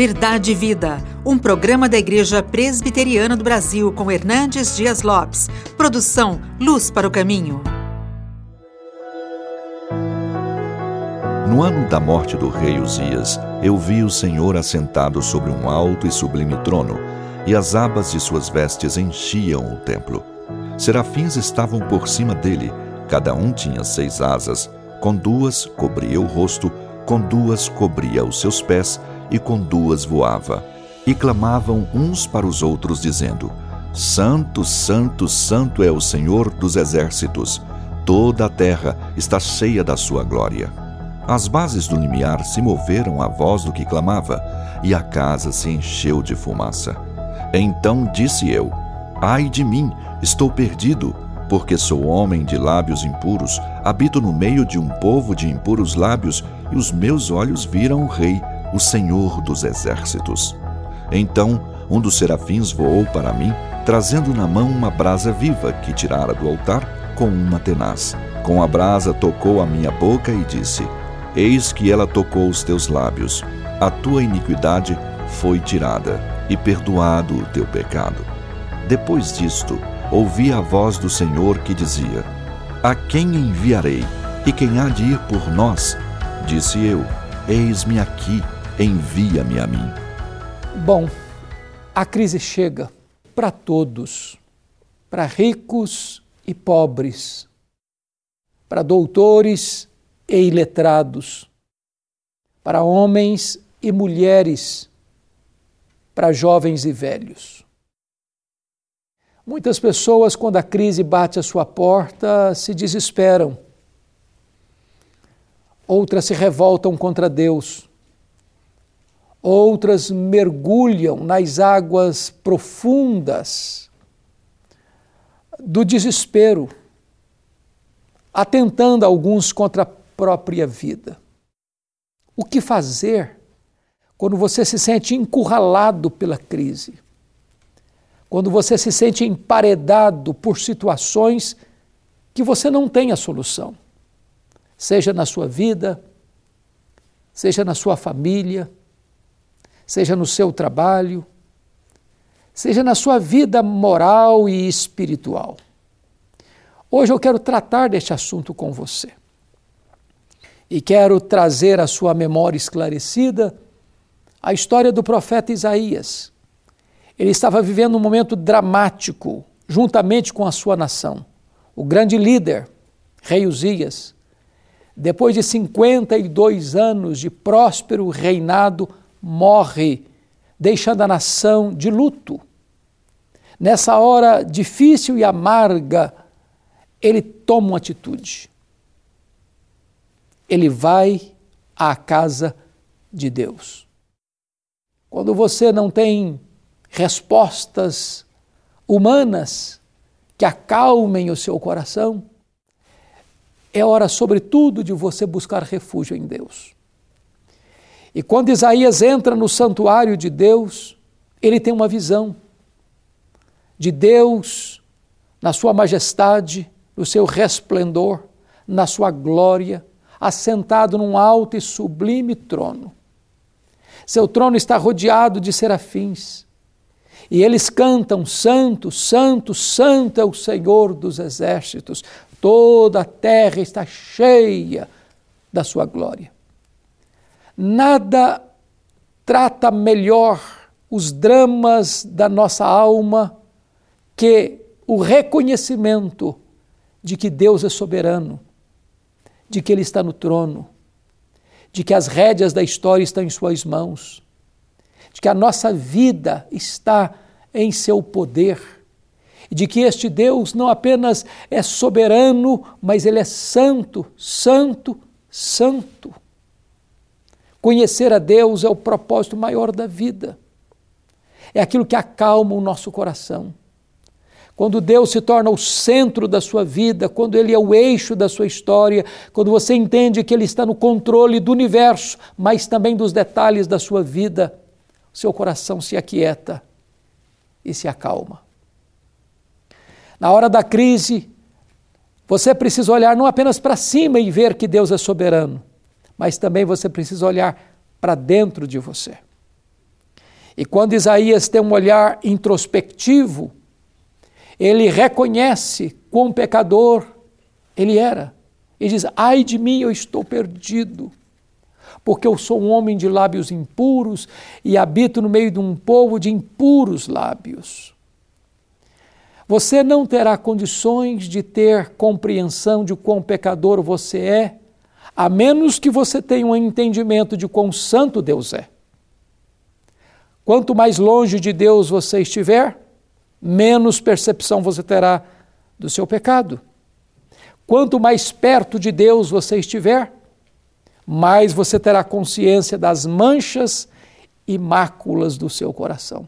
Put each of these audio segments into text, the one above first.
Verdade e Vida, um programa da Igreja Presbiteriana do Brasil com Hernandes Dias Lopes. Produção Luz para o Caminho. No ano da morte do rei Uzias, eu vi o Senhor assentado sobre um alto e sublime trono, e as abas de suas vestes enchiam o templo. Serafins estavam por cima dele, cada um tinha seis asas, com duas cobria o rosto, com duas cobria os seus pés, e com duas voava. E clamavam uns para os outros, dizendo: Santo, Santo, Santo é o Senhor dos exércitos. Toda a terra está cheia da sua glória. As bases do limiar se moveram à voz do que clamava, e a casa se encheu de fumaça. Então disse eu: Ai de mim, estou perdido, porque sou homem de lábios impuros, habito no meio de um povo de impuros lábios, e os meus olhos viram o Rei, o Senhor dos exércitos. Então um dos serafins voou para mim, trazendo na mão uma brasa viva que tirara do altar com uma tenaz. Com a brasa tocou a minha boca e disse: Eis que ela tocou os teus lábios. A tua iniquidade foi tirada e perdoado o teu pecado. Depois disto, ouvi a voz do Senhor que dizia: A quem enviarei? E quem há de ir por nós? Disse eu: Eis-me aqui envia-me a mim. Bom, a crise chega para todos, para ricos e pobres, para doutores e iletrados, para homens e mulheres, para jovens e velhos. Muitas pessoas, quando a crise bate à sua porta, se desesperam. Outras se revoltam contra Deus outras mergulham nas águas profundas do desespero, atentando alguns contra a própria vida. O que fazer quando você se sente encurralado pela crise? Quando você se sente emparedado por situações que você não tem a solução, seja na sua vida, seja na sua família, seja no seu trabalho, seja na sua vida moral e espiritual. Hoje eu quero tratar deste assunto com você. E quero trazer à sua memória esclarecida a história do profeta Isaías. Ele estava vivendo um momento dramático, juntamente com a sua nação. O grande líder, rei Uzias, depois de 52 anos de próspero reinado, morre, deixando a nação de luto. Nessa hora difícil e amarga, ele toma uma atitude. Ele vai à casa de Deus. Quando você não tem respostas humanas que acalmem o seu coração, é hora, sobretudo, de você buscar refúgio em Deus. E quando Isaías entra no santuário de Deus, ele tem uma visão de Deus na sua majestade, no seu resplendor, na sua glória, assentado num alto e sublime trono. Seu trono está rodeado de serafins. E eles cantam: Santo, Santo, Santo é o Senhor dos exércitos. Toda a terra está cheia da sua glória. Nada trata melhor os dramas da nossa alma que o reconhecimento de que Deus é soberano, de que Ele está no trono, de que as rédeas da história estão em Suas mãos, de que a nossa vida está em Seu poder, de que este Deus não apenas é soberano, mas Ele é santo, santo, santo. Conhecer a Deus é o propósito maior da vida. É aquilo que acalma o nosso coração. Quando Deus se torna o centro da sua vida, quando Ele é o eixo da sua história, quando você entende que Ele está no controle do universo, mas também dos detalhes da sua vida, seu coração se aquieta e se acalma. Na hora da crise, você precisa olhar não apenas para cima e ver que Deus é soberano, mas também você precisa olhar para dentro de você. E quando Isaías tem um olhar introspectivo, ele reconhece quão pecador ele era. E diz: Ai de mim, eu estou perdido, porque eu sou um homem de lábios impuros e habito no meio de um povo de impuros lábios. Você não terá condições de ter compreensão de quão pecador você é, a menos que você tenha um entendimento de quão santo Deus é. Quanto mais longe de Deus você estiver, menos percepção você terá do seu pecado. Quanto mais perto de Deus você estiver, mais você terá consciência das manchas e máculas do seu coração.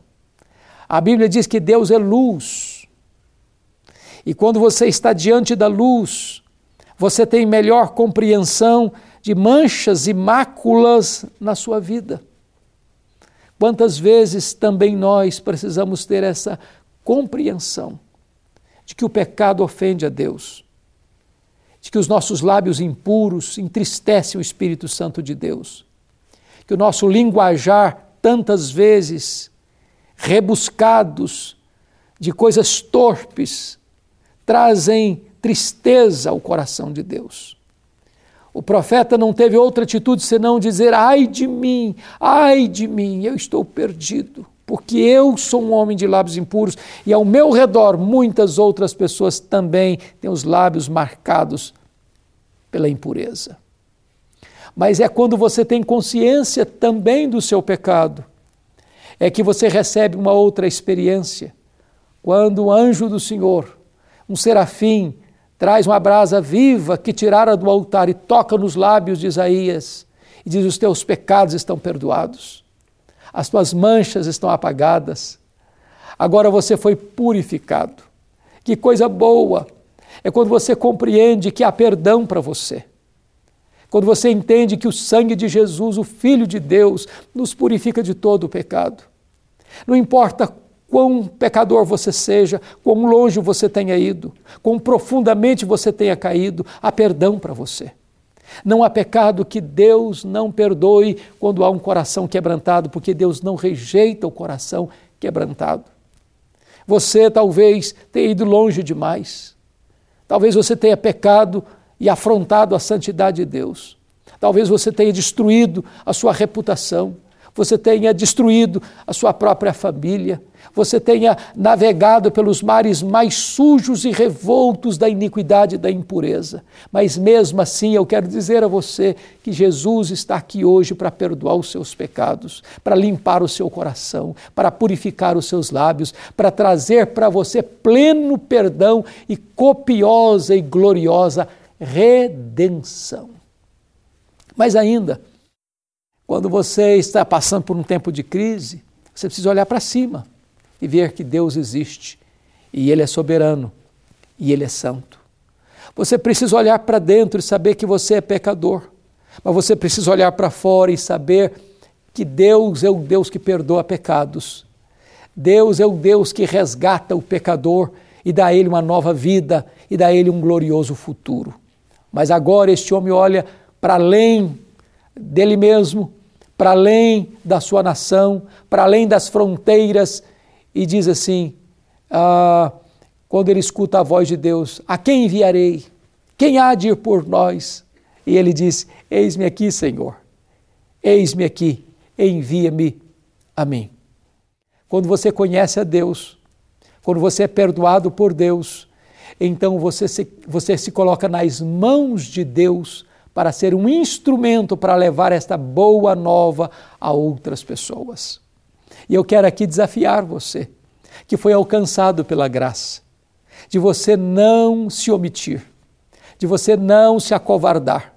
A Bíblia diz que Deus é luz. E quando você está diante da luz, você tem melhor compreensão de manchas e máculas na sua vida. Quantas vezes também nós precisamos ter essa compreensão de que o pecado ofende a Deus, de que os nossos lábios impuros entristecem o Espírito Santo de Deus, que o nosso linguajar, tantas vezes rebuscados de coisas torpes, trazem tristeza ao coração de Deus. O profeta não teve outra atitude senão dizer: ai de mim, ai de mim, eu estou perdido porque eu sou um homem de lábios impuros e ao meu redor muitas outras pessoas também têm os lábios marcados pela impureza. Mas é quando você tem consciência também do seu pecado, é que você recebe uma outra experiência. Quando o anjo do Senhor, um serafim, traz uma brasa viva que tirara do altar e toca nos lábios de Isaías e diz: Os teus pecados estão perdoados as tuas manchas estão apagadas. Agora você foi purificado. Que coisa boa! É quando você compreende que há perdão para você. Quando você entende que o sangue de Jesus, o Filho de Deus, nos purifica de todo o pecado. Não importa quão pecador você seja, quão longe você tenha ido, quão profundamente você tenha caído, há perdão para você. Não há pecado que Deus não perdoe quando há um coração quebrantado, porque Deus não rejeita o coração quebrantado. Você talvez tenha ido longe demais. Talvez você tenha pecado e afrontado a santidade de Deus. Talvez você tenha destruído a sua reputação você tenha destruído a sua própria família, você tenha navegado pelos mares mais sujos e revoltos da iniquidade e da impureza. Mas mesmo assim, eu quero dizer a você que Jesus está aqui hoje para perdoar os seus pecados, para limpar o seu coração, para purificar os seus lábios, para trazer para você pleno perdão e copiosa e gloriosa redenção. Mas ainda, quando você está passando por um tempo de crise, você precisa olhar para cima e ver que Deus existe e Ele é soberano e Ele é santo. Você precisa olhar para dentro e saber que você é pecador, mas você precisa olhar para fora e saber que Deus é o Deus que perdoa pecados. Deus é o Deus que resgata o pecador e dá a ele uma nova vida e dá a ele um glorioso futuro. Mas agora este homem olha para além dele mesmo para além da sua nação, para além das fronteiras, e diz assim: ah, quando ele escuta a voz de Deus, a quem enviarei? Quem há de ir por nós? E ele diz: Eis-me aqui, Senhor, eis-me aqui, envia-me a mim. Quando você conhece a Deus, quando você é perdoado por Deus, então você se, você se coloca nas mãos de Deus para ser um instrumento para levar esta boa nova a outras pessoas. E eu quero aqui desafiar você, que foi alcançado pela graça, de você não se omitir, de você não se acovardar,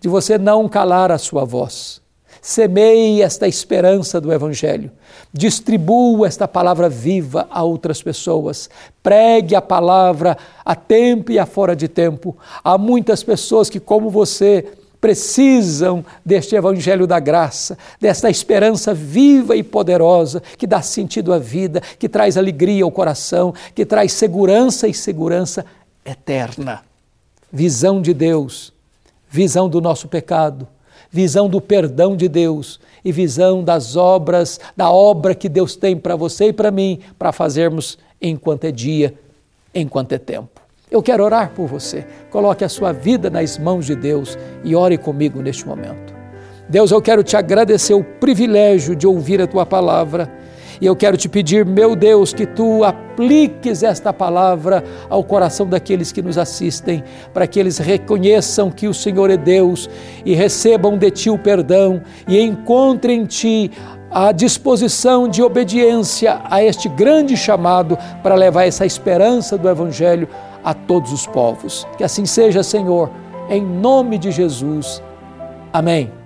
de você não calar a sua voz Semeie esta esperança do Evangelho. Distribua esta palavra viva a outras pessoas. Pregue a palavra a tempo e a fora de tempo. Há muitas pessoas que, como você, precisam deste Evangelho da graça, desta esperança viva e poderosa que dá sentido à vida, que traz alegria ao coração, que traz segurança e segurança eterna. Visão de Deus, visão do nosso pecado visão do perdão de Deus e visão das obras, da obra que Deus tem para você e para mim, para fazermos enquanto é dia, enquanto é tempo. Eu quero orar por você. Coloque a sua vida nas mãos de Deus e ore comigo neste momento. Deus, eu quero te agradecer o privilégio de ouvir a tua palavra e eu quero te pedir, meu Deus, que tu apliques esta palavra ao coração daqueles que nos assistem, para que eles reconheçam que o Senhor é Deus e recebam de ti o perdão e encontrem em ti a disposição de obediência a este grande chamado para levar essa esperança do Evangelho a todos os povos. Que assim seja, Senhor, em nome de Jesus. Amém.